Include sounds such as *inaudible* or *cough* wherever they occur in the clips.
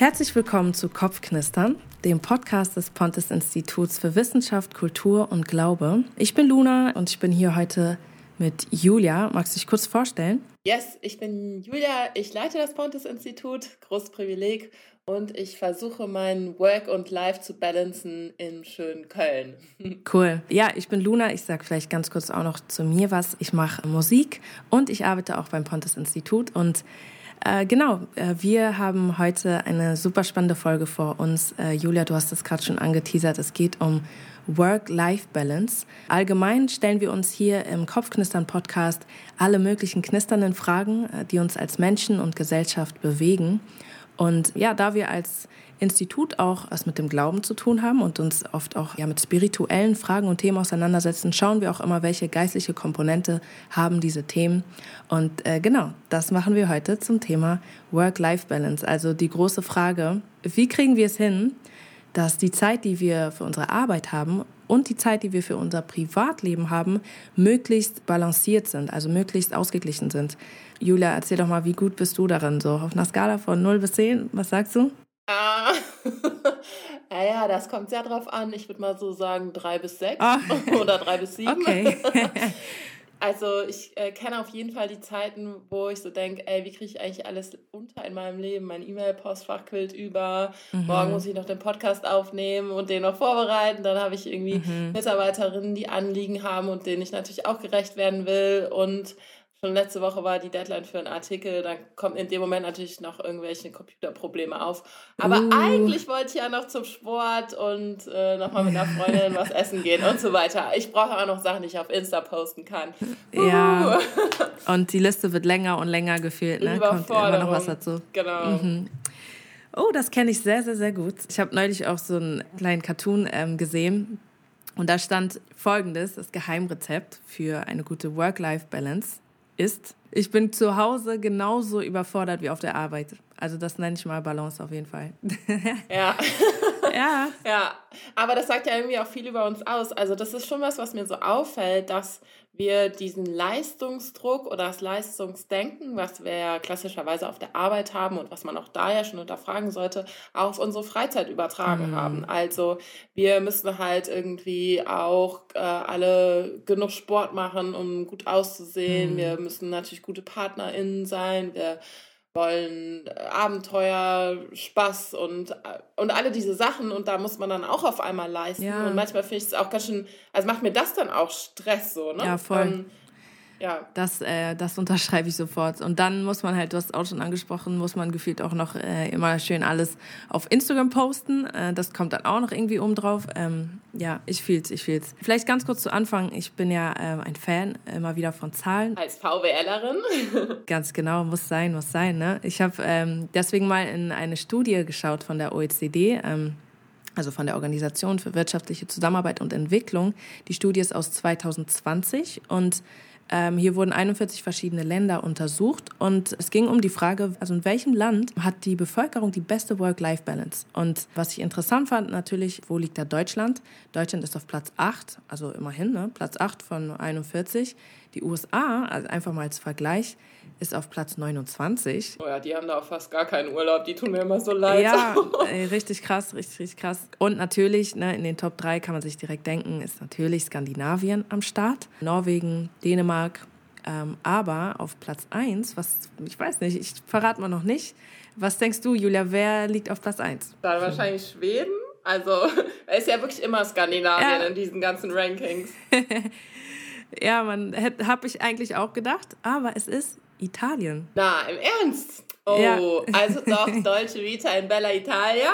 Herzlich willkommen zu Kopfknistern, dem Podcast des Pontes Instituts für Wissenschaft, Kultur und Glaube. Ich bin Luna und ich bin hier heute mit Julia. Magst du dich kurz vorstellen? Yes, ich bin Julia. Ich leite das Pontes Institut, großes Privileg, und ich versuche mein Work und Life zu balancen in schönen Köln. *laughs* Cool. Ja, ich bin Luna. Ich sage vielleicht ganz kurz auch noch zu mir was. Ich mache Musik und ich arbeite auch beim Pontes Institut und äh, genau, äh, wir haben heute eine super spannende Folge vor uns. Äh, Julia, du hast es gerade schon angeteasert. Es geht um Work-Life-Balance. Allgemein stellen wir uns hier im Kopfknistern-Podcast alle möglichen knisternden Fragen, äh, die uns als Menschen und Gesellschaft bewegen. Und ja, da wir als Institut auch was mit dem Glauben zu tun haben und uns oft auch ja, mit spirituellen Fragen und Themen auseinandersetzen, schauen wir auch immer, welche geistliche Komponente haben diese Themen. Und äh, genau, das machen wir heute zum Thema Work-Life-Balance. Also die große Frage, wie kriegen wir es hin, dass die Zeit, die wir für unsere Arbeit haben und die Zeit, die wir für unser Privatleben haben, möglichst balanciert sind, also möglichst ausgeglichen sind. Julia, erzähl doch mal, wie gut bist du darin? So auf einer Skala von 0 bis 10, was sagst du? Ah, *laughs* naja, das kommt sehr drauf an. Ich würde mal so sagen 3 bis 6 oh. *laughs* oder 3 bis 7. Okay. *laughs* also ich äh, kenne auf jeden Fall die Zeiten, wo ich so denke, ey, wie kriege ich eigentlich alles unter in meinem Leben? Mein E-Mail-Postfach quillt über. Mhm. Morgen muss ich noch den Podcast aufnehmen und den noch vorbereiten. Dann habe ich irgendwie mhm. Mitarbeiterinnen, die Anliegen haben und denen ich natürlich auch gerecht werden will. Und schon letzte Woche war die Deadline für einen Artikel, dann kommt in dem Moment natürlich noch irgendwelche Computerprobleme auf. Aber uh. eigentlich wollte ich ja noch zum Sport und äh, nochmal mit einer Freundin was essen gehen und so weiter. Ich brauche auch noch Sachen, die ich auf Insta posten kann. Uh. Ja. Und die Liste wird länger und länger gefehlt, ne? Kommt immer noch was dazu. Genau. Mhm. Oh, das kenne ich sehr, sehr, sehr gut. Ich habe neulich auch so einen kleinen Cartoon ähm, gesehen. Und da stand folgendes, das Geheimrezept für eine gute Work-Life-Balance ist, ich bin zu Hause genauso überfordert wie auf der Arbeit. Also das nenne ich mal Balance auf jeden Fall. *laughs* Ja. ja. Ja. Aber das sagt ja irgendwie auch viel über uns aus. Also das ist schon was, was mir so auffällt, dass wir diesen Leistungsdruck oder das Leistungsdenken, was wir ja klassischerweise auf der Arbeit haben und was man auch da ja schon unterfragen sollte, auf unsere Freizeit übertragen mhm. haben. Also wir müssen halt irgendwie auch äh, alle genug Sport machen, um gut auszusehen. Mhm. Wir müssen natürlich gute PartnerInnen sein. Wir wollen äh, Abenteuer, Spaß und, äh, und alle diese Sachen und da muss man dann auch auf einmal leisten. Ja. Und manchmal finde ich es auch ganz schön, also macht mir das dann auch Stress so, ne? Ja, voll. Ähm, ja. Das, äh, das unterschreibe ich sofort. Und dann muss man halt, du hast auch schon angesprochen, muss man gefühlt auch noch äh, immer schön alles auf Instagram posten. Äh, das kommt dann auch noch irgendwie oben drauf. Ähm, ja, ich fühl's, ich fühl's. Vielleicht ganz kurz zu Anfang. Ich bin ja äh, ein Fan immer wieder von Zahlen. Als VWLerin? *laughs* ganz genau, muss sein, muss sein. Ne? Ich habe ähm, deswegen mal in eine Studie geschaut von der OECD. Ähm, also von der Organisation für wirtschaftliche Zusammenarbeit und Entwicklung. Die Studie ist aus 2020 und ähm, hier wurden 41 verschiedene Länder untersucht und es ging um die Frage, also in welchem Land hat die Bevölkerung die beste Work-Life-Balance? Und was ich interessant fand, natürlich, wo liegt da Deutschland? Deutschland ist auf Platz 8, also immerhin, ne? Platz 8 von 41. Die USA, also einfach mal als Vergleich, ist auf Platz 29. Oh ja, die haben da auch fast gar keinen Urlaub, die tun mir immer so leid. Ja, *laughs* ey, richtig krass, richtig, richtig krass. Und natürlich, ne, in den Top 3 kann man sich direkt denken, ist natürlich Skandinavien am Start. Norwegen, Dänemark, ähm, aber auf Platz 1, was, ich weiß nicht, ich verrate mal noch nicht. Was denkst du, Julia, wer liegt auf Platz 1? Dann wahrscheinlich Schweden. Also, *laughs* ist ja wirklich immer Skandinavien ja. in diesen ganzen Rankings. *laughs* ja, man habe ich eigentlich auch gedacht, aber es ist Italien. Na, im Ernst? Oh, ja. also *laughs* doch, Deutsche Vita in Bella Italia.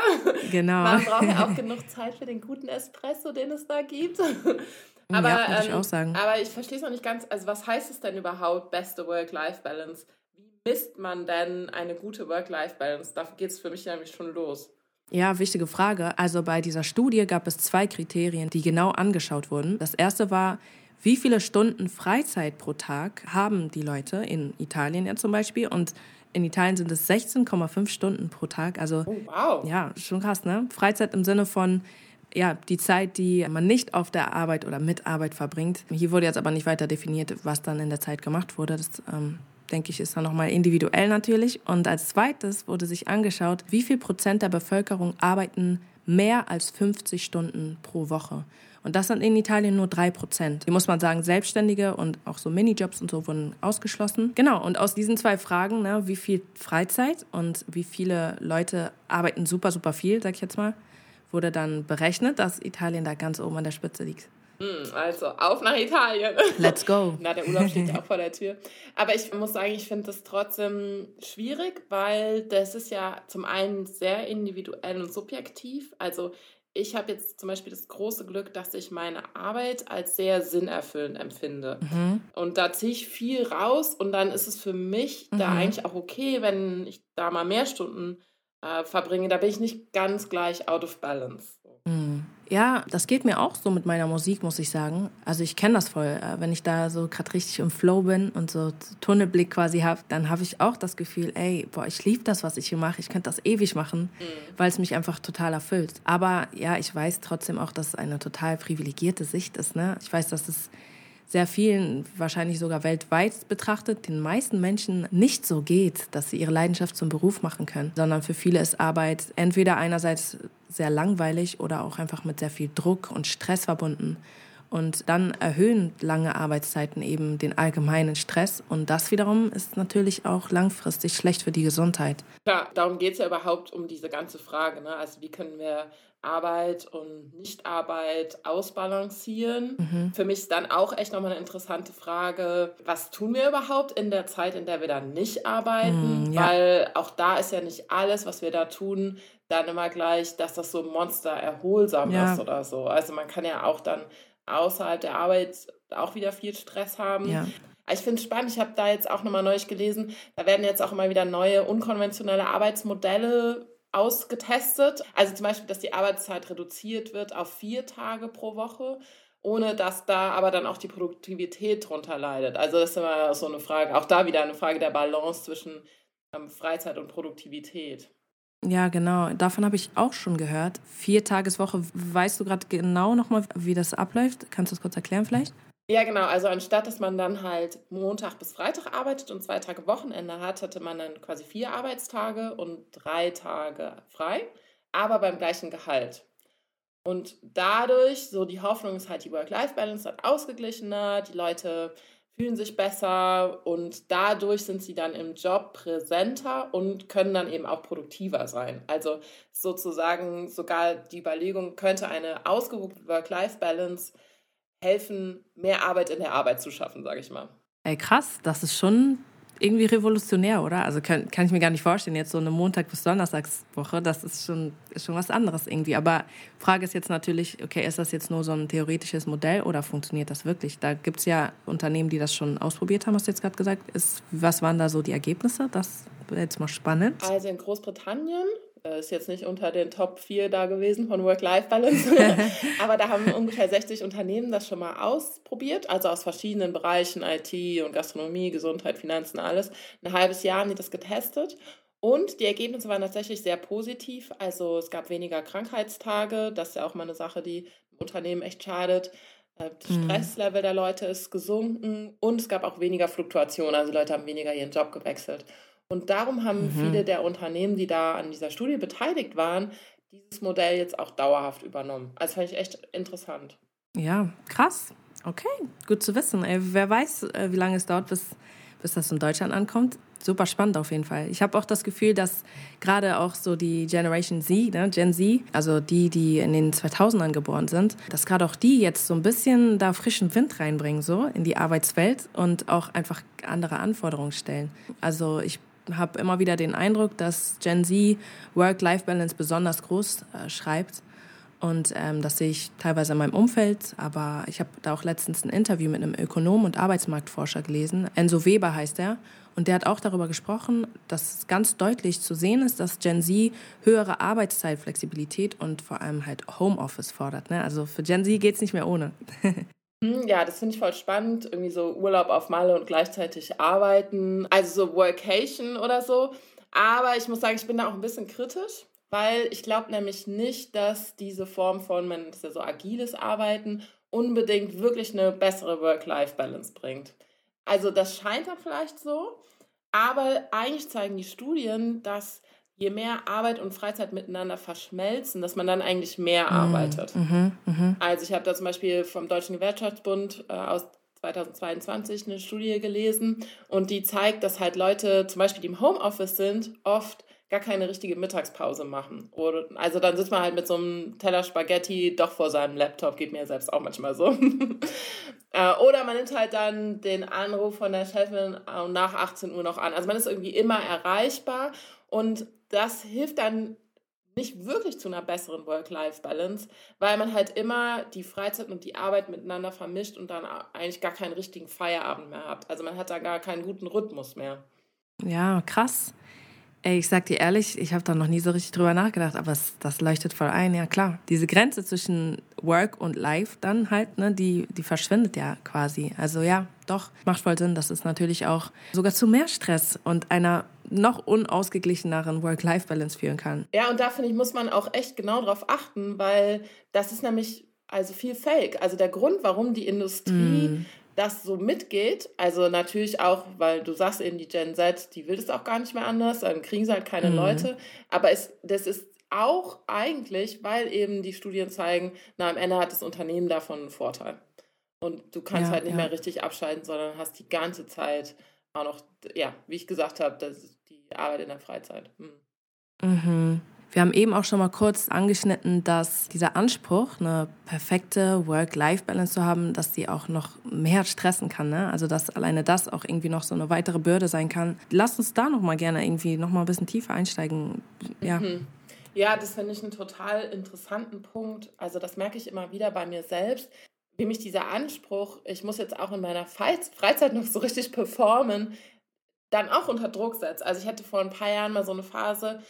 Genau. Man braucht ja auch *laughs* genug Zeit für den guten Espresso, den es da gibt. *laughs* Aber, ja, würde ich ähm, auch sagen. aber ich verstehe es noch nicht ganz. Also, was heißt es denn überhaupt, beste Work-Life-Balance? Wie misst man denn eine gute Work-Life-Balance? Da geht es für mich nämlich schon los. Ja, wichtige Frage. Also bei dieser Studie gab es zwei Kriterien, die genau angeschaut wurden. Das erste war, wie viele Stunden Freizeit pro Tag haben die Leute in Italien ja zum Beispiel und in Italien sind es 16,5 Stunden pro Tag. Also oh, wow. ja, schon krass, ne? Freizeit im Sinne von ja, die Zeit, die man nicht auf der Arbeit oder mit Arbeit verbringt. Hier wurde jetzt aber nicht weiter definiert, was dann in der Zeit gemacht wurde. Das ähm, denke ich, ist dann nochmal individuell natürlich. Und als zweites wurde sich angeschaut, wie viel Prozent der Bevölkerung arbeiten mehr als 50 Stunden pro Woche. Und das sind in Italien nur drei Prozent. Hier muss man sagen, Selbstständige und auch so Minijobs und so wurden ausgeschlossen. Genau, und aus diesen zwei Fragen, ne, wie viel Freizeit und wie viele Leute arbeiten super, super viel, sag ich jetzt mal, wurde dann berechnet, dass Italien da ganz oben an der Spitze liegt. Hm, also auf nach Italien. *laughs* Let's go. Na, der Urlaub steht ja *laughs* auch vor der Tür. Aber ich muss sagen, ich finde das trotzdem schwierig, weil das ist ja zum einen sehr individuell und subjektiv. Also ich habe jetzt zum Beispiel das große Glück, dass ich meine Arbeit als sehr sinnerfüllend empfinde. Mhm. Und da ziehe ich viel raus und dann ist es für mich mhm. da eigentlich auch okay, wenn ich da mal mehr Stunden äh, verbringe. Da bin ich nicht ganz gleich out of balance. Mhm. Ja, das geht mir auch so mit meiner Musik, muss ich sagen. Also ich kenne das voll. Äh, wenn ich da so gerade richtig im Flow bin und so Tunnelblick quasi habe, dann habe ich auch das Gefühl, ey, boah, ich liebe das, was ich hier mache. Ich könnte das ewig machen, mhm. weil es mich einfach total erfüllt. Aber ja, ich weiß trotzdem auch, dass es eine total privilegierte Sicht ist. Ne? Ich weiß, dass es sehr vielen, wahrscheinlich sogar weltweit betrachtet, den meisten Menschen nicht so geht, dass sie ihre Leidenschaft zum Beruf machen können, sondern für viele ist Arbeit entweder einerseits sehr langweilig oder auch einfach mit sehr viel Druck und Stress verbunden. Und dann erhöhen lange Arbeitszeiten eben den allgemeinen Stress. Und das wiederum ist natürlich auch langfristig schlecht für die Gesundheit. Klar, darum geht es ja überhaupt um diese ganze Frage. Ne? Also wie können wir Arbeit und Nichtarbeit ausbalancieren? Mhm. Für mich ist dann auch echt nochmal eine interessante Frage, was tun wir überhaupt in der Zeit, in der wir dann nicht arbeiten? Mhm, ja. Weil auch da ist ja nicht alles, was wir da tun, dann immer gleich, dass das so Monster erholsam ja. ist oder so. Also man kann ja auch dann außerhalb der Arbeit auch wieder viel Stress haben. Ja. Ich finde es spannend, ich habe da jetzt auch nochmal neu gelesen, da werden jetzt auch immer wieder neue unkonventionelle Arbeitsmodelle ausgetestet. Also zum Beispiel, dass die Arbeitszeit reduziert wird auf vier Tage pro Woche, ohne dass da aber dann auch die Produktivität drunter leidet. Also das ist immer so eine Frage, auch da wieder eine Frage der Balance zwischen ähm, Freizeit und Produktivität. Ja, genau. Davon habe ich auch schon gehört. Vier Tageswoche. Weißt du gerade genau nochmal, wie das abläuft? Kannst du das kurz erklären vielleicht? Ja, genau. Also anstatt, dass man dann halt Montag bis Freitag arbeitet und zwei Tage Wochenende hat, hatte man dann quasi vier Arbeitstage und drei Tage frei, aber beim gleichen Gehalt. Und dadurch, so die Hoffnung ist halt, die Work-Life-Balance wird ausgeglichener, die Leute fühlen sich besser und dadurch sind sie dann im Job präsenter und können dann eben auch produktiver sein. Also sozusagen sogar die Überlegung, könnte eine ausgewogene Work-Life-Balance helfen, mehr Arbeit in der Arbeit zu schaffen, sage ich mal. Ey, krass, das ist schon irgendwie revolutionär, oder? Also kann, kann ich mir gar nicht vorstellen, jetzt so eine Montag- bis Donnerstagswoche, das ist schon, ist schon was anderes irgendwie. Aber Frage ist jetzt natürlich, okay, ist das jetzt nur so ein theoretisches Modell oder funktioniert das wirklich? Da gibt es ja Unternehmen, die das schon ausprobiert haben, hast du jetzt gerade gesagt. Ist, was waren da so die Ergebnisse? Das wäre jetzt mal spannend. Also in Großbritannien ist jetzt nicht unter den Top 4 da gewesen von Work-Life-Balance, *laughs* aber da haben ungefähr 60 Unternehmen das schon mal ausprobiert, also aus verschiedenen Bereichen, IT und Gastronomie, Gesundheit, Finanzen, alles. Ein halbes Jahr haben die das getestet und die Ergebnisse waren tatsächlich sehr positiv. Also es gab weniger Krankheitstage, das ist ja auch mal eine Sache, die Unternehmen echt schadet. Äh, das mhm. Stresslevel der Leute ist gesunken und es gab auch weniger Fluktuation, also Leute haben weniger ihren Job gewechselt. Und darum haben mhm. viele der Unternehmen, die da an dieser Studie beteiligt waren, dieses Modell jetzt auch dauerhaft übernommen. Also fand ich echt interessant. Ja, krass. Okay, gut zu wissen. Wer weiß, äh, wie lange es dauert, bis, bis das in Deutschland ankommt. Super spannend auf jeden Fall. Ich habe auch das Gefühl, dass gerade auch so die Generation Z, ne, Gen Z, also die, die in den 2000ern geboren sind, dass gerade auch die jetzt so ein bisschen da frischen Wind reinbringen, so in die Arbeitswelt und auch einfach andere Anforderungen stellen. Also ich habe immer wieder den Eindruck, dass Gen Z Work-Life-Balance besonders groß äh, schreibt. Und ähm, das sehe ich teilweise in meinem Umfeld, aber ich habe da auch letztens ein Interview mit einem Ökonom und Arbeitsmarktforscher gelesen. Enzo Weber heißt er. Und der hat auch darüber gesprochen, dass ganz deutlich zu sehen ist, dass Gen Z höhere Arbeitszeitflexibilität und vor allem halt Homeoffice fordert. Ne? Also für Gen Z geht es nicht mehr ohne. *laughs* Hm, ja, das finde ich voll spannend. Irgendwie so Urlaub auf Malle und gleichzeitig arbeiten. Also so Workation oder so. Aber ich muss sagen, ich bin da auch ein bisschen kritisch, weil ich glaube nämlich nicht, dass diese Form von, man ist ja so agiles Arbeiten, unbedingt wirklich eine bessere Work-Life-Balance bringt. Also das scheint dann vielleicht so, Aber eigentlich zeigen die Studien, dass je mehr Arbeit und Freizeit miteinander verschmelzen, dass man dann eigentlich mehr mhm. arbeitet. Mhm, mh. Also ich habe da zum Beispiel vom Deutschen Gewerkschaftsbund äh, aus 2022 eine Studie gelesen und die zeigt, dass halt Leute zum Beispiel, die im Homeoffice sind, oft gar keine richtige Mittagspause machen. Oder, also dann sitzt man halt mit so einem Teller Spaghetti doch vor seinem Laptop, geht mir selbst auch manchmal so. *laughs* Äh, oder man nimmt halt dann den Anruf von der Chefin nach 18 Uhr noch an. Also man ist irgendwie immer erreichbar und das hilft dann nicht wirklich zu einer besseren Work-Life-Balance, weil man halt immer die Freizeit und die Arbeit miteinander vermischt und dann eigentlich gar keinen richtigen Feierabend mehr hat. Also man hat da gar keinen guten Rhythmus mehr. Ja, krass. Ey, ich sag dir ehrlich, ich habe da noch nie so richtig drüber nachgedacht, aber es, das leuchtet voll ein, ja klar. Diese Grenze zwischen Work und Life dann halt, ne, die, die verschwindet ja quasi. Also ja, doch, macht voll Sinn. Das ist natürlich auch sogar zu mehr Stress und einer noch unausgeglicheneren Work-Life-Balance führen kann. Ja, und da finde ich, muss man auch echt genau drauf achten, weil das ist nämlich also viel Fake. Also der Grund, warum die Industrie mm das so mitgeht, also natürlich auch, weil du sagst eben, die Gen Z, die will das auch gar nicht mehr anders, dann kriegen sie halt keine mhm. Leute, aber es, das ist auch eigentlich, weil eben die Studien zeigen, na, am Ende hat das Unternehmen davon einen Vorteil. Und du kannst ja, halt nicht ja. mehr richtig abschalten, sondern hast die ganze Zeit auch noch, ja, wie ich gesagt habe, das die Arbeit in der Freizeit. Hm. Mhm. Wir haben eben auch schon mal kurz angeschnitten, dass dieser Anspruch, eine perfekte Work-Life-Balance zu haben, dass die auch noch mehr stressen kann. Ne? Also dass alleine das auch irgendwie noch so eine weitere Bürde sein kann. Lass uns da noch mal gerne irgendwie noch mal ein bisschen tiefer einsteigen. Ja. Mhm. Ja, das finde ich einen total interessanten Punkt. Also das merke ich immer wieder bei mir selbst, wie mich dieser Anspruch, ich muss jetzt auch in meiner Freizeit noch so richtig performen, dann auch unter Druck setzt. Also ich hatte vor ein paar Jahren mal so eine Phase,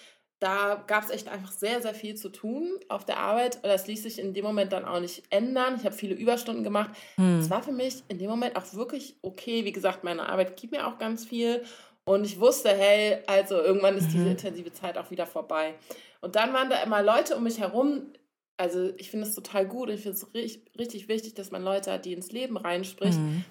da gab es echt einfach sehr, sehr viel zu tun auf der Arbeit. Das ließ sich in dem Moment dann auch nicht ändern. Ich habe viele Überstunden gemacht. Hm. Es hm. war für mich in dem Moment auch wirklich okay. Wie gesagt, meine Arbeit gibt mir auch ganz viel. Und ich wusste, hey, also irgendwann ist mhm. diese intensive Zeit auch wieder vorbei. Und dann waren da immer Leute um mich herum. Also ich finde es total gut. Ich finde es richtig, richtig wichtig, dass man Leute hat, die ins Leben reinspricht. Mhm.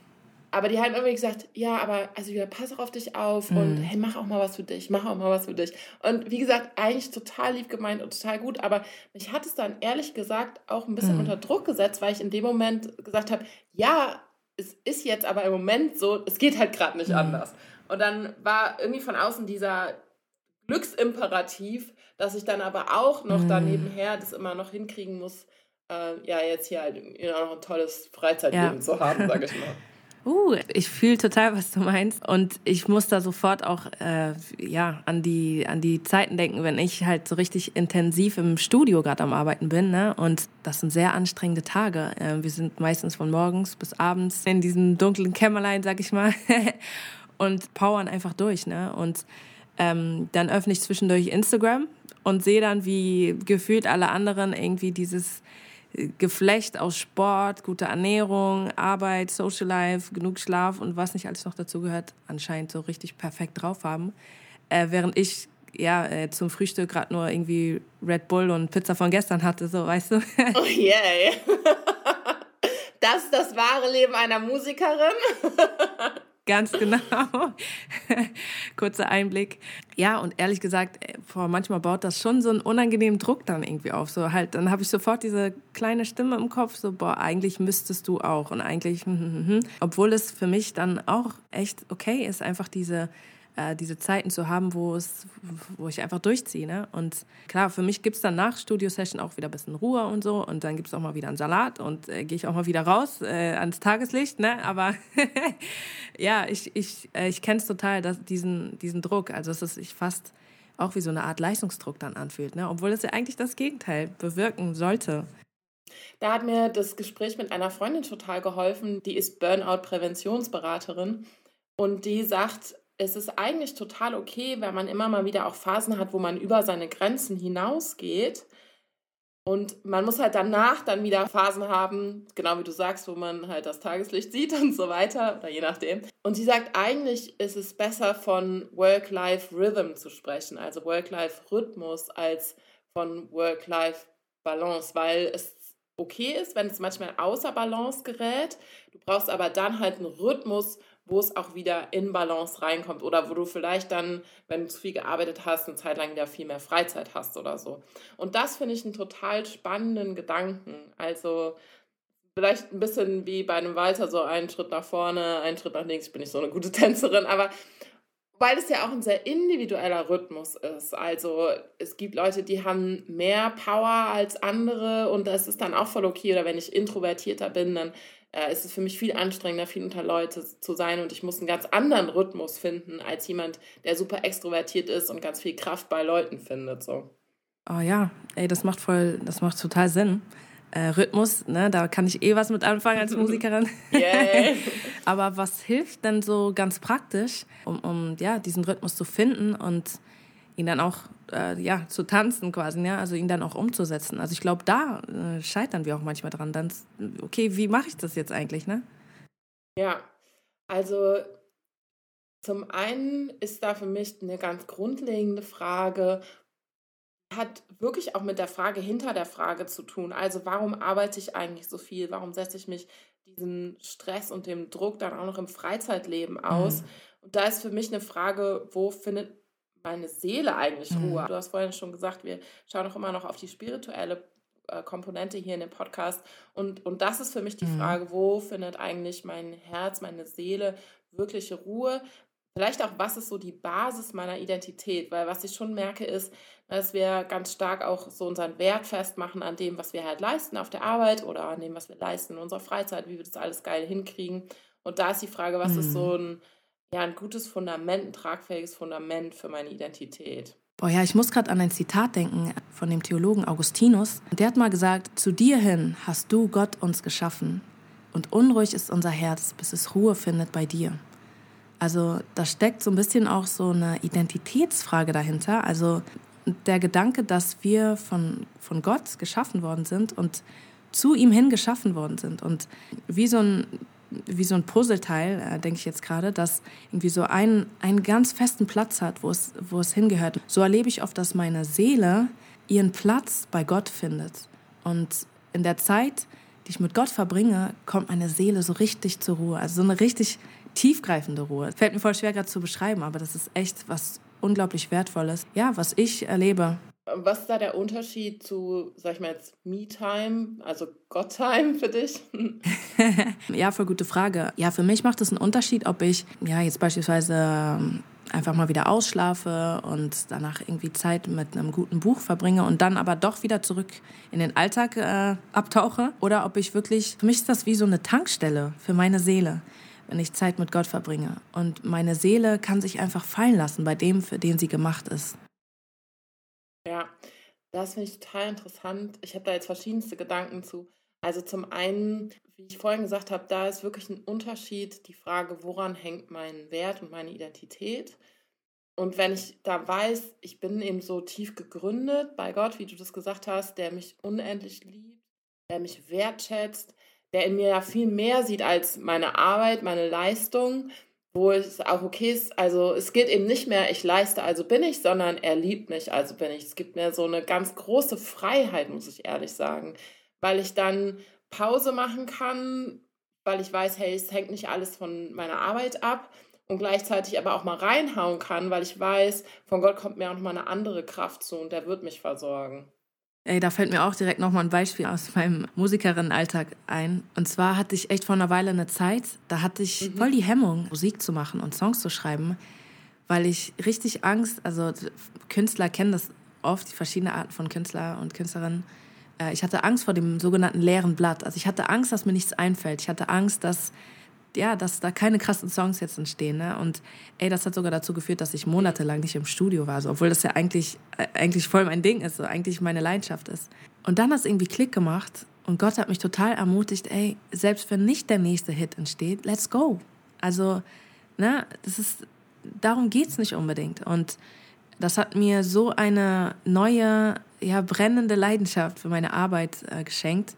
Aber die haben irgendwie gesagt, ja, aber also wieder pass auch auf dich auf mhm. und hey, mach auch mal was für dich, mach auch mal was für dich. Und wie gesagt, eigentlich total lieb gemeint und total gut, aber mich hat es dann ehrlich gesagt auch ein bisschen mhm. unter Druck gesetzt, weil ich in dem Moment gesagt habe, ja, es ist jetzt aber im Moment so, es geht halt gerade nicht mhm. anders. Und dann war irgendwie von außen dieser Glücksimperativ, dass ich dann aber auch noch mhm. danebenher das immer noch hinkriegen muss, äh, ja, jetzt hier halt noch ein tolles Freizeitleben ja. zu haben, sage *laughs* ich mal. Uh, ich fühle total, was du meinst. Und ich muss da sofort auch äh, ja, an, die, an die Zeiten denken, wenn ich halt so richtig intensiv im Studio gerade am Arbeiten bin. Ne? Und das sind sehr anstrengende Tage. Äh, wir sind meistens von morgens bis abends in diesem dunklen Kämmerlein, sag ich mal, *laughs* und powern einfach durch. Ne? Und ähm, dann öffne ich zwischendurch Instagram und sehe dann, wie gefühlt alle anderen irgendwie dieses Geflecht aus Sport, guter Ernährung, Arbeit, Social Life, genug Schlaf und was nicht alles noch dazu gehört, anscheinend so richtig perfekt drauf haben. Äh, während ich ja äh, zum Frühstück gerade nur irgendwie Red Bull und Pizza von gestern hatte, so weißt du. Oh yay. *laughs* Das ist das wahre Leben einer Musikerin. *laughs* Ganz genau. *laughs* Kurzer Einblick. Ja, und ehrlich gesagt, boah, manchmal baut das schon so einen unangenehmen Druck dann irgendwie auf. So halt, dann habe ich sofort diese kleine Stimme im Kopf, so, boah, eigentlich müsstest du auch. Und eigentlich, hm, hm, hm. obwohl es für mich dann auch echt okay ist, einfach diese äh, diese Zeiten zu haben, wo es, wo ich einfach durchziehe. Ne? Und klar, für mich gibt es dann nach Studio-Session auch wieder ein bisschen Ruhe und so. Und dann gibt es auch mal wieder einen Salat und äh, gehe ich auch mal wieder raus äh, ans Tageslicht. Ne? Aber *laughs* ja, ich, ich, äh, ich kenne es total, dass diesen, diesen Druck. Also es ist ich fast auch wie so eine Art Leistungsdruck dann anfühlt, ne? obwohl es ja eigentlich das Gegenteil bewirken sollte. Da hat mir das Gespräch mit einer Freundin total geholfen, die ist Burnout-Präventionsberaterin und die sagt, es ist eigentlich total okay, wenn man immer mal wieder auch Phasen hat, wo man über seine Grenzen hinausgeht. Und man muss halt danach dann wieder Phasen haben, genau wie du sagst, wo man halt das Tageslicht sieht und so weiter, oder je nachdem. Und sie sagt, eigentlich ist es besser von Work-Life-Rhythm zu sprechen, also Work-Life-Rhythmus, als von Work-Life-Balance, weil es okay ist, wenn es manchmal außer Balance gerät. Du brauchst aber dann halt einen Rhythmus, wo es auch wieder in Balance reinkommt oder wo du vielleicht dann, wenn du zu viel gearbeitet hast, eine Zeit lang wieder viel mehr Freizeit hast oder so. Und das finde ich einen total spannenden Gedanken. Also vielleicht ein bisschen wie bei einem Walter, so einen Schritt nach vorne, einen Schritt nach links. Ich bin nicht so eine gute *laughs* Tänzerin, aber weil es ja auch ein sehr individueller Rhythmus ist. Also es gibt Leute, die haben mehr Power als andere und das ist dann auch voll okay. Oder wenn ich introvertierter bin, dann äh, ist es für mich viel anstrengender, viel unter Leute zu sein und ich muss einen ganz anderen Rhythmus finden als jemand, der super extrovertiert ist und ganz viel Kraft bei Leuten findet. So. Oh ja, ey, das macht voll, das macht total Sinn äh, Rhythmus, ne, da kann ich eh was mit anfangen als *laughs* Musikerin. Yeah. *laughs* Aber was hilft denn so ganz praktisch, um, um ja, diesen Rhythmus zu finden und ihn dann auch äh, ja, zu tanzen quasi, ja, also ihn dann auch umzusetzen. Also ich glaube, da äh, scheitern wir auch manchmal dran. Dann, okay, wie mache ich das jetzt eigentlich, ne? Ja, also zum einen ist da für mich eine ganz grundlegende Frage, hat wirklich auch mit der Frage hinter der Frage zu tun. Also warum arbeite ich eigentlich so viel? Warum setze ich mich diesem Stress und dem Druck dann auch noch im Freizeitleben aus? Mhm. Und da ist für mich eine Frage, wo findet meine Seele eigentlich mhm. Ruhe? Du hast vorhin schon gesagt, wir schauen auch immer noch auf die spirituelle äh, Komponente hier in dem Podcast. Und, und das ist für mich die mhm. Frage, wo findet eigentlich mein Herz, meine Seele wirkliche Ruhe? Vielleicht auch, was ist so die Basis meiner Identität? Weil was ich schon merke, ist, dass wir ganz stark auch so unseren Wert festmachen an dem, was wir halt leisten auf der Arbeit oder an dem, was wir leisten in unserer Freizeit, wie wir das alles geil hinkriegen. Und da ist die Frage, was mhm. ist so ein, ja, ein gutes Fundament, ein tragfähiges Fundament für meine Identität? Boah, ja, ich muss gerade an ein Zitat denken von dem Theologen Augustinus. Der hat mal gesagt, zu dir hin hast du Gott uns geschaffen und unruhig ist unser Herz, bis es Ruhe findet bei dir. Also da steckt so ein bisschen auch so eine Identitätsfrage dahinter. Also der Gedanke, dass wir von, von Gott geschaffen worden sind und zu ihm hin geschaffen worden sind. Und wie so ein, wie so ein Puzzleteil, äh, denke ich jetzt gerade, dass irgendwie so ein, einen ganz festen Platz hat, wo es, wo es hingehört. So erlebe ich oft, dass meine Seele ihren Platz bei Gott findet. Und in der Zeit, die ich mit Gott verbringe, kommt meine Seele so richtig zur Ruhe. Also so eine richtig tiefgreifende Ruhe. Fällt mir voll schwer gerade zu beschreiben, aber das ist echt was unglaublich Wertvolles. Ja, was ich erlebe. Was ist da der Unterschied zu, sag ich mal jetzt, Me-Time, also God-Time für dich? *laughs* ja, voll gute Frage. Ja, für mich macht es einen Unterschied, ob ich, ja, jetzt beispielsweise ähm, einfach mal wieder ausschlafe und danach irgendwie Zeit mit einem guten Buch verbringe und dann aber doch wieder zurück in den Alltag äh, abtauche oder ob ich wirklich, für mich ist das wie so eine Tankstelle für meine Seele wenn ich Zeit mit Gott verbringe. Und meine Seele kann sich einfach fallen lassen bei dem, für den sie gemacht ist. Ja, das finde ich total interessant. Ich habe da jetzt verschiedenste Gedanken zu. Also zum einen, wie ich vorhin gesagt habe, da ist wirklich ein Unterschied, die Frage, woran hängt mein Wert und meine Identität. Und wenn ich da weiß, ich bin eben so tief gegründet bei Gott, wie du das gesagt hast, der mich unendlich liebt, der mich wertschätzt, der in mir ja viel mehr sieht als meine Arbeit, meine Leistung, wo es auch okay ist, also es geht eben nicht mehr, ich leiste, also bin ich, sondern er liebt mich, also bin ich. Es gibt mir so eine ganz große Freiheit, muss ich ehrlich sagen, weil ich dann Pause machen kann, weil ich weiß, hey, es hängt nicht alles von meiner Arbeit ab und gleichzeitig aber auch mal reinhauen kann, weil ich weiß, von Gott kommt mir auch noch mal eine andere Kraft zu und der wird mich versorgen. Ey, da fällt mir auch direkt nochmal ein Beispiel aus meinem Musikerinnenalltag ein. Und zwar hatte ich echt vor einer Weile eine Zeit, da hatte ich mhm. voll die Hemmung, Musik zu machen und Songs zu schreiben, weil ich richtig Angst, also Künstler kennen das oft, die verschiedenen Arten von Künstler und Künstlerinnen. Äh, ich hatte Angst vor dem sogenannten leeren Blatt. Also ich hatte Angst, dass mir nichts einfällt. Ich hatte Angst, dass ja, dass da keine krassen Songs jetzt entstehen. Ne? Und ey, das hat sogar dazu geführt, dass ich monatelang nicht im Studio war, so, obwohl das ja eigentlich, äh, eigentlich voll mein Ding ist, so eigentlich meine Leidenschaft ist. Und dann hat es irgendwie Klick gemacht und Gott hat mich total ermutigt, ey, selbst wenn nicht der nächste Hit entsteht, let's go. Also, ne, das ist, darum geht's nicht unbedingt. Und das hat mir so eine neue, ja, brennende Leidenschaft für meine Arbeit äh, geschenkt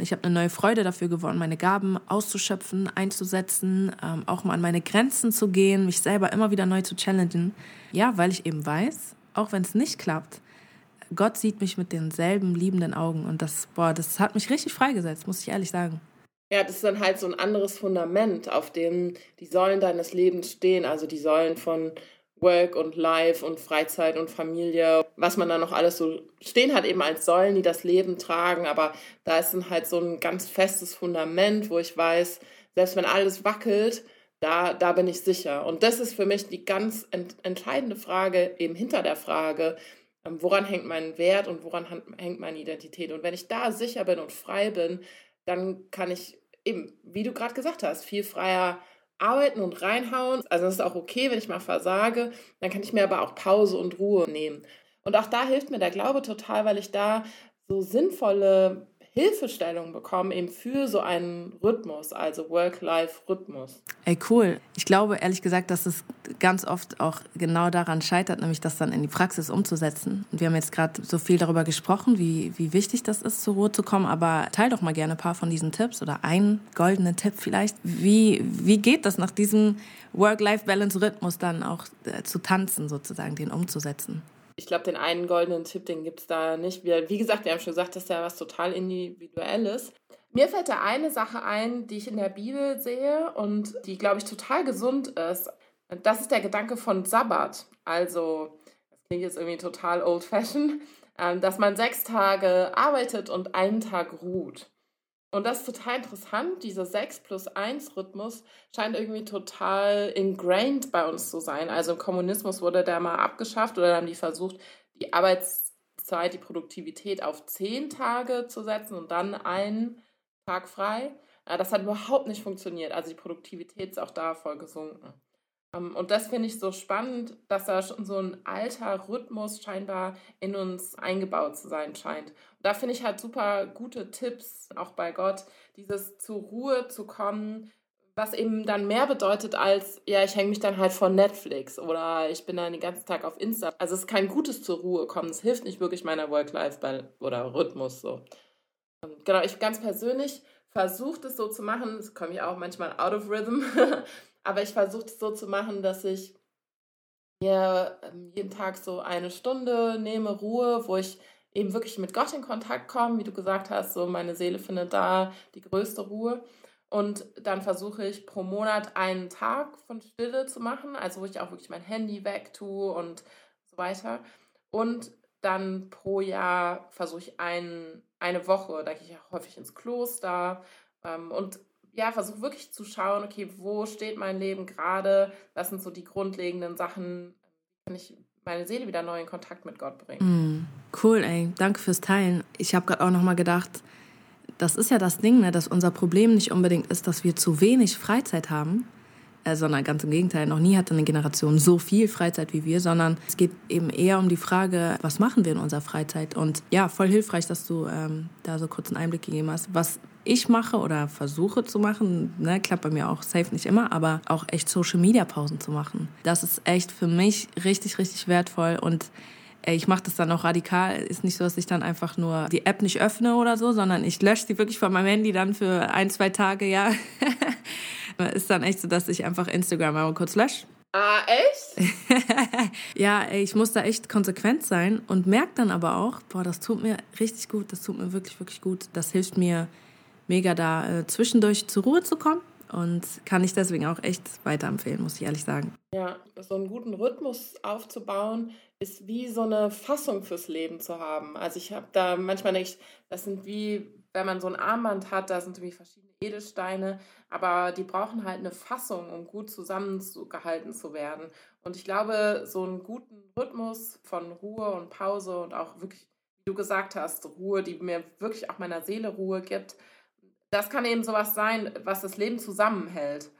ich habe eine neue Freude dafür gewonnen, meine Gaben auszuschöpfen, einzusetzen, ähm, auch mal an meine Grenzen zu gehen, mich selber immer wieder neu zu challengen. Ja, weil ich eben weiß, auch wenn es nicht klappt, Gott sieht mich mit denselben liebenden Augen und das, boah, das hat mich richtig freigesetzt, muss ich ehrlich sagen. Ja, das ist dann halt so ein anderes Fundament, auf dem die Säulen deines Lebens stehen, also die Säulen von Work und Life und Freizeit und Familie, was man da noch alles so stehen hat, eben als Säulen, die das Leben tragen. Aber da ist dann halt so ein ganz festes Fundament, wo ich weiß, selbst wenn alles wackelt, da, da bin ich sicher. Und das ist für mich die ganz ent entscheidende Frage, eben hinter der Frage, ähm, woran hängt mein Wert und woran hängt meine Identität. Und wenn ich da sicher bin und frei bin, dann kann ich eben, wie du gerade gesagt hast, viel freier arbeiten und reinhauen. Also das ist auch okay, wenn ich mal versage. Dann kann ich mir aber auch Pause und Ruhe nehmen. Und auch da hilft mir der Glaube total, weil ich da so sinnvolle Hilfestellung bekommen, eben für so einen Rhythmus, also Work-Life-Rhythmus. Ey, cool. Ich glaube ehrlich gesagt, dass es ganz oft auch genau daran scheitert, nämlich das dann in die Praxis umzusetzen. Und wir haben jetzt gerade so viel darüber gesprochen, wie, wie wichtig das ist, zur Ruhe zu kommen, aber teil doch mal gerne ein paar von diesen Tipps oder einen goldenen Tipp vielleicht. Wie, wie geht das nach diesem Work-Life-Balance-Rhythmus dann auch äh, zu tanzen, sozusagen, den umzusetzen? Ich glaube, den einen goldenen Tipp, den gibt es da nicht. Wir, wie gesagt, wir haben schon gesagt, das ist ja was total Individuelles. Mir fällt da eine Sache ein, die ich in der Bibel sehe und die, glaube ich, total gesund ist. Das ist der Gedanke von Sabbat. Also, das klingt jetzt irgendwie total old-fashioned, ähm, dass man sechs Tage arbeitet und einen Tag ruht. Und das ist total interessant. Dieser 6 plus 1 Rhythmus scheint irgendwie total ingrained bei uns zu sein. Also im Kommunismus wurde der mal abgeschafft oder haben die versucht, die Arbeitszeit, die Produktivität auf 10 Tage zu setzen und dann einen Tag frei. Das hat überhaupt nicht funktioniert. Also die Produktivität ist auch da voll gesunken. Ähm, und das finde ich so spannend, dass da schon so ein alter Rhythmus scheinbar in uns eingebaut zu sein scheint. Da finde ich halt super gute Tipps, auch bei Gott, dieses zur Ruhe zu kommen, was eben dann mehr bedeutet als, ja, ich hänge mich dann halt vor Netflix oder ich bin dann den ganzen Tag auf Insta. Also es ist kein gutes zur Ruhe kommen. Es hilft nicht wirklich meiner Work-Life- oder Rhythmus so. Ähm, genau, ich ganz persönlich versuche das so zu machen, das komme ich auch manchmal out of rhythm, *laughs* Aber ich versuche es so zu machen, dass ich mir ähm, jeden Tag so eine Stunde nehme, Ruhe, wo ich eben wirklich mit Gott in Kontakt komme, wie du gesagt hast, so meine Seele findet da die größte Ruhe. Und dann versuche ich pro Monat einen Tag von Stille zu machen, also wo ich auch wirklich mein Handy weg tue und so weiter. Und dann pro Jahr versuche ich ein, eine Woche, da gehe ich auch häufig ins Kloster ähm, und ja, versuche wirklich zu schauen, okay, wo steht mein Leben gerade? Was sind so die grundlegenden Sachen? Kann ich meine Seele wieder neu in Kontakt mit Gott bringen? Mm, cool, ey. Danke fürs Teilen. Ich habe gerade auch nochmal gedacht, das ist ja das Ding, ne, dass unser Problem nicht unbedingt ist, dass wir zu wenig Freizeit haben, äh, sondern ganz im Gegenteil, noch nie hatte eine Generation so viel Freizeit wie wir, sondern es geht eben eher um die Frage, was machen wir in unserer Freizeit? Und ja, voll hilfreich, dass du ähm, da so kurz einen Einblick gegeben hast. Was ich mache oder versuche zu machen, ne, klappt bei mir auch safe nicht immer, aber auch echt Social Media Pausen zu machen. Das ist echt für mich richtig, richtig wertvoll und ich mache das dann auch radikal. Ist nicht so, dass ich dann einfach nur die App nicht öffne oder so, sondern ich lösche sie wirklich von meinem Handy dann für ein, zwei Tage, ja. *laughs* ist dann echt so, dass ich einfach Instagram einmal kurz lösche. Ah, echt? *laughs* ja, ich muss da echt konsequent sein und merke dann aber auch, boah, das tut mir richtig gut, das tut mir wirklich, wirklich gut. Das hilft mir mega da äh, zwischendurch zur Ruhe zu kommen und kann ich deswegen auch echt weiterempfehlen, muss ich ehrlich sagen. Ja, so einen guten Rhythmus aufzubauen, ist wie so eine Fassung fürs Leben zu haben. Also ich habe da manchmal ich, das sind wie, wenn man so ein Armband hat, da sind wie verschiedene Edelsteine, aber die brauchen halt eine Fassung, um gut zusammengehalten zu werden. Und ich glaube, so einen guten Rhythmus von Ruhe und Pause und auch wirklich, wie du gesagt hast, Ruhe, die mir wirklich auch meiner Seele Ruhe gibt, das kann eben sowas sein, was das Leben zusammenhält.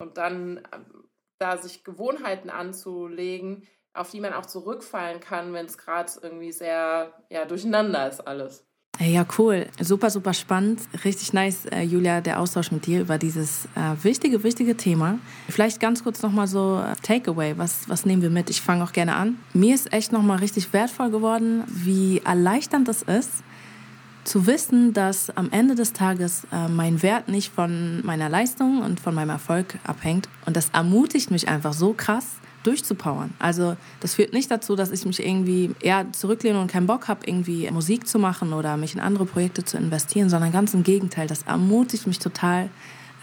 Und dann ähm, da sich Gewohnheiten anzulegen, auf die man auch zurückfallen kann, wenn es gerade irgendwie sehr ja, durcheinander ist alles. Ja, cool. Super, super spannend. Richtig nice, äh, Julia, der Austausch mit dir über dieses äh, wichtige, wichtige Thema. Vielleicht ganz kurz nochmal so äh, Takeaway. Was, was nehmen wir mit? Ich fange auch gerne an. Mir ist echt nochmal richtig wertvoll geworden, wie erleichternd es ist, zu wissen, dass am Ende des Tages äh, mein Wert nicht von meiner Leistung und von meinem Erfolg abhängt. Und das ermutigt mich einfach so krass, durchzupowern. Also das führt nicht dazu, dass ich mich irgendwie eher zurücklehne und keinen Bock habe, irgendwie Musik zu machen oder mich in andere Projekte zu investieren, sondern ganz im Gegenteil. Das ermutigt mich total,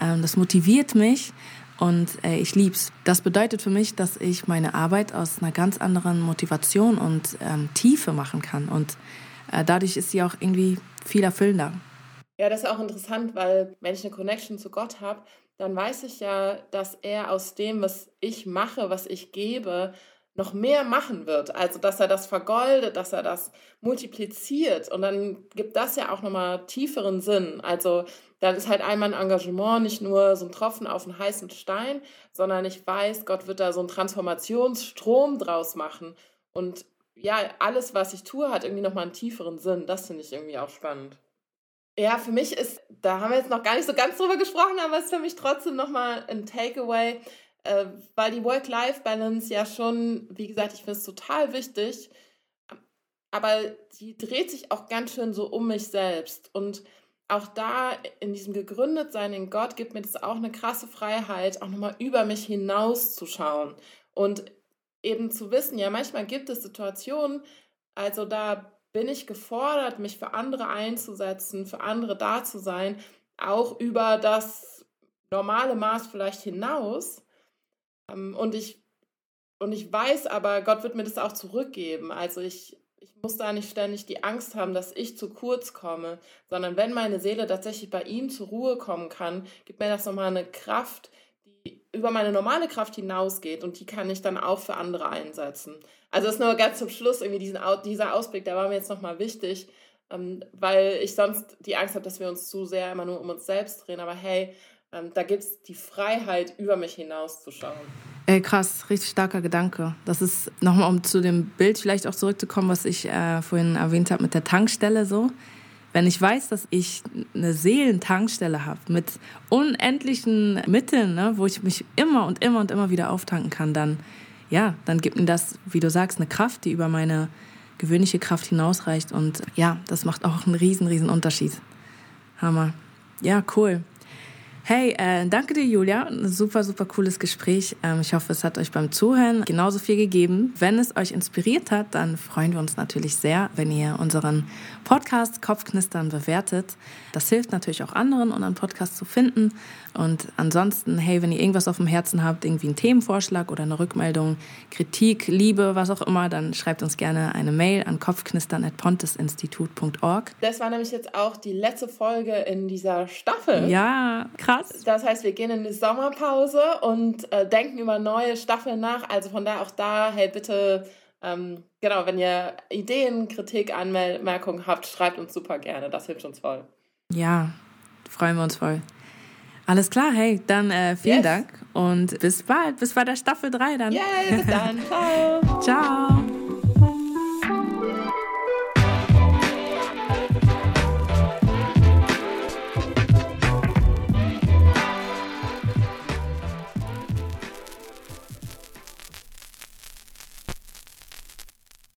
ähm, das motiviert mich und äh, ich lieb's. Das bedeutet für mich, dass ich meine Arbeit aus einer ganz anderen Motivation und ähm, Tiefe machen kann und äh, dadurch ist sie auch irgendwie viel erfüllender. Ja, das ist auch interessant, weil wenn ich eine Connection zu Gott habe, dann weiß ich ja, dass er aus dem, was ich mache, was ich gebe, noch mehr machen wird. Also, dass er das vergoldet, dass er das multipliziert. Und dann gibt das ja auch nochmal tieferen Sinn. Also, dann ist halt einmal ein Engagement nicht nur so ein Tropfen auf einen heißen Stein, sondern ich weiß, Gott wird da so einen Transformationsstrom draus machen. Und ja, alles, was ich tue, hat irgendwie nochmal einen tieferen Sinn. Das finde ich irgendwie auch spannend. Ja, für mich ist, da haben wir jetzt noch gar nicht so ganz drüber gesprochen, aber es ist für mich trotzdem nochmal ein Takeaway, äh, weil die Work-Life-Balance ja schon, wie gesagt, ich finde es total wichtig, aber die dreht sich auch ganz schön so um mich selbst. Und auch da in diesem Gegründetsein in Gott gibt mir das auch eine krasse Freiheit, auch nochmal über mich hinauszuschauen und eben zu wissen, ja, manchmal gibt es Situationen, also da bin ich gefordert, mich für andere einzusetzen, für andere da zu sein, auch über das normale Maß vielleicht hinaus. Ähm, und ich, und ich weiß aber, Gott wird mir das auch zurückgeben. Also ich, ich muss da nicht ständig die Angst haben, dass ich zu kurz komme, sondern wenn meine Seele tatsächlich bei ihm zur Ruhe kommen kann, gibt mir das nochmal eine Kraft, über meine normale Kraft hinausgeht und die kann ich dann auch für andere einsetzen. Also das ist nur ganz zum Schluss irgendwie diesen, dieser Ausblick, der war mir jetzt nochmal wichtig, ähm, weil ich sonst die Angst habe, dass wir uns zu sehr immer nur um uns selbst drehen. Aber hey, ähm, da gibt es die Freiheit, über mich hinauszuschauen. Ey, krass, richtig starker Gedanke. Das ist nochmal, um zu dem Bild vielleicht auch zurückzukommen, was ich äh, vorhin erwähnt habe mit der Tankstelle so. Wenn ich weiß, dass ich eine Seelentankstelle habe mit unendlichen Mitteln, ne, wo ich mich immer und immer und immer wieder auftanken kann, dann ja, dann gibt mir das, wie du sagst, eine Kraft, die über meine gewöhnliche Kraft hinausreicht. Und ja, das macht auch einen riesen, riesen Unterschied. Hammer. Ja, cool. Hey, äh, danke dir, Julia. Ein super, super cooles Gespräch. Ähm, ich hoffe, es hat euch beim Zuhören genauso viel gegeben. Wenn es euch inspiriert hat, dann freuen wir uns natürlich sehr, wenn ihr unseren Podcast Kopfknistern bewertet. Das hilft natürlich auch anderen, unseren Podcast zu finden. Und ansonsten, hey, wenn ihr irgendwas auf dem Herzen habt, irgendwie einen Themenvorschlag oder eine Rückmeldung, Kritik, Liebe, was auch immer, dann schreibt uns gerne eine Mail an kopfknistern.pontesinstitut.org. Das war nämlich jetzt auch die letzte Folge in dieser Staffel. Ja, krass. Das heißt, wir gehen in die Sommerpause und äh, denken über neue Staffeln nach. Also von daher auch da, hey, bitte, ähm, genau, wenn ihr Ideen, Kritik, Anmerkungen habt, schreibt uns super gerne. Das hilft uns voll. Ja, freuen wir uns voll. Alles klar, hey, dann äh, vielen yes. Dank und bis bald, bis bei der Staffel 3 dann. Yeah, bis dann. *laughs* Ciao. Ciao.